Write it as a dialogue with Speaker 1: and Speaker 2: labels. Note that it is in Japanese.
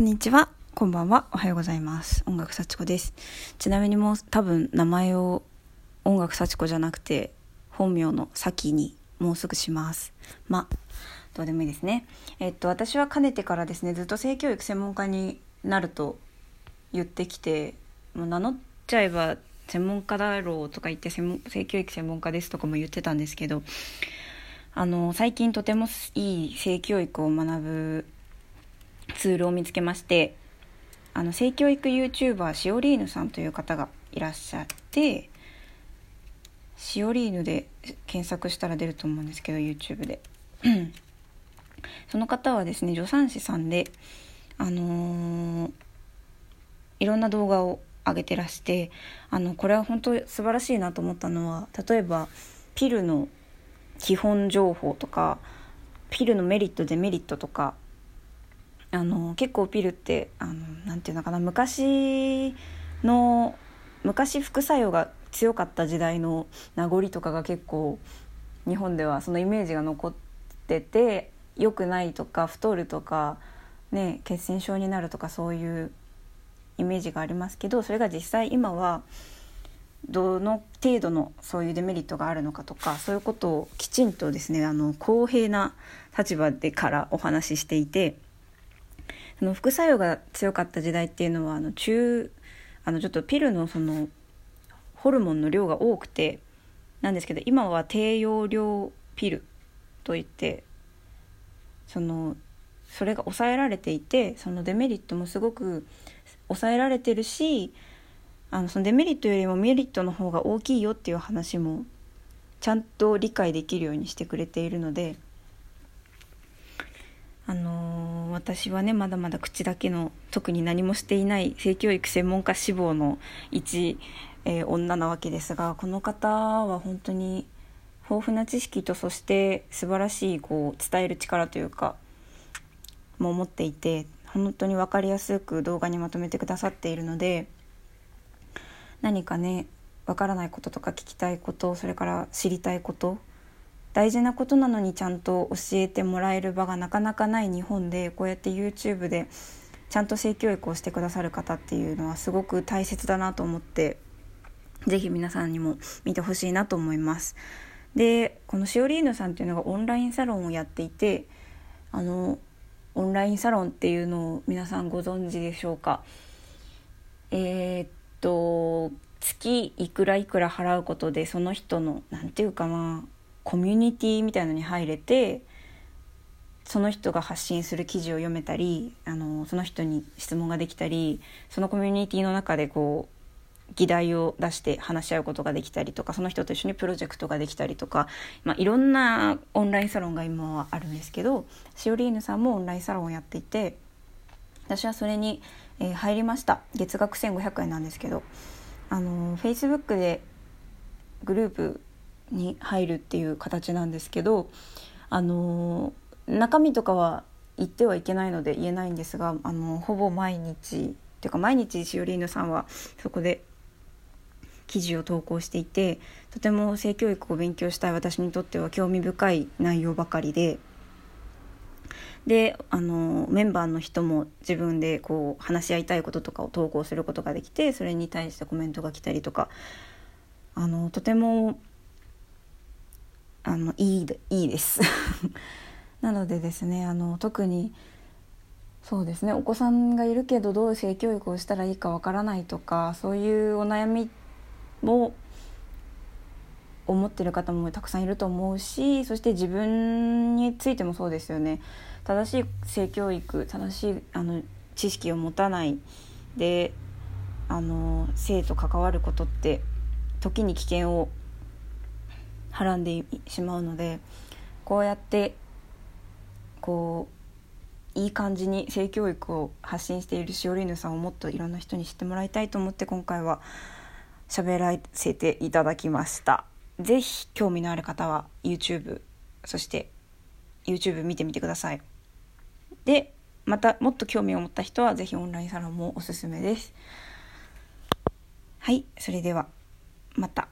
Speaker 1: こんにちは。こんばんは。おはようございます。音楽幸子です。ちなみにもう多分名前を音楽幸子じゃなくて本名の先にもうすぐします。まあ、どうでもいいですね。えっと、私はかねてからですね、ずっと性教育専門家になると言ってきて、もう名乗っちゃえば専門家だろうとか言って専門性教育専門家ですとかも言ってたんですけど、あの、最近とてもいい性教育を学ぶツールを見つけましてあの性教育 YouTuber シオリーヌさんという方がいらっしゃってシオリーヌで検索したら出ると思うんですけど YouTube で。その方はですね助産師さんであのーいろんな動画を上げてらしてあのこれは本当素晴らしいなと思ったのは例えばピルの基本情報とかピルのメリットデメリットとかあの結構ピルってあのなんていうのかな昔の昔副作用が強かった時代の名残とかが結構日本ではそのイメージが残ってて良くないとか太るとか、ね、血栓症になるとかそういうイメージがありますけどそれが実際今はどの程度のそういうデメリットがあるのかとかそういうことをきちんとですねあの公平な立場でからお話ししていて。その副作用が強かった時代っていうのはあの中あのちょっとピルのそのホルモンの量が多くてなんですけど今は低用量ピルといってそのそれが抑えられていてそのデメリットもすごく抑えられてるしあのそのデメリットよりもメリットの方が大きいよっていう話もちゃんと理解できるようにしてくれているので。あの私はねまだまだ口だけの特に何もしていない性教育専門家志望の一、えー女なわけですがこの方は本当に豊富な知識とそして素晴らしいこう伝える力というかも持っていて本当に分かりやすく動画にまとめてくださっているので何かね分からないこととか聞きたいことそれから知りたいこと大事なことなのにちゃんと教えてもらえる場がなかなかない日本でこうやって YouTube でちゃんと性教育をしてくださる方っていうのはすごく大切だなと思ってぜひ皆さんにも見てほしいなと思います。でこのシオリーヌさんっていうのがオンラインサロンをやっていてあのオンラインサロンっていうのを皆さんご存知でしょうか？えーっと月いくらいくら払うことでその人のなんていうかなコミュニティみたいのに入れてその人が発信する記事を読めたりあのその人に質問ができたりそのコミュニティの中でこう議題を出して話し合うことができたりとかその人と一緒にプロジェクトができたりとか、まあ、いろんなオンラインサロンが今はあるんですけどシオリーヌさんもオンラインサロンをやっていて私はそれに、えー入りました。月額1500円なんですけどあの Facebook でグループに入るっていう形なんですけどあの中身とかは言ってはいけないので言えないんですがあのほぼ毎日っていうか毎日シオリーヌさんはそこで記事を投稿していてとても性教育を勉強したい私にとっては興味深い内容ばかりでであのメンバーの人も自分でこう話し合いたいこととかを投稿することができてそれに対してコメントが来たりとかあのとてもあのいいいいです。なのでですねあの特にそうですねお子さんがいるけどどう性教育をしたらいいかわからないとかそういうお悩みも思ってる方もたくさんいると思うしそして自分についてもそうですよね。正しい性教育正しいあの知識を持たないであの性と関わることって時に危険をはらんでしまうのでこうやってこういい感じに性教育を発信しているしおりぬさんをもっといろんな人に知ってもらいたいと思って今回は喋らせていただきました。ぜひ興味のある方は YouTube そして YouTube 見てみてください。でまたもっと興味を持った人はぜひオンラインサロンもおすすめです。はいそれではまた。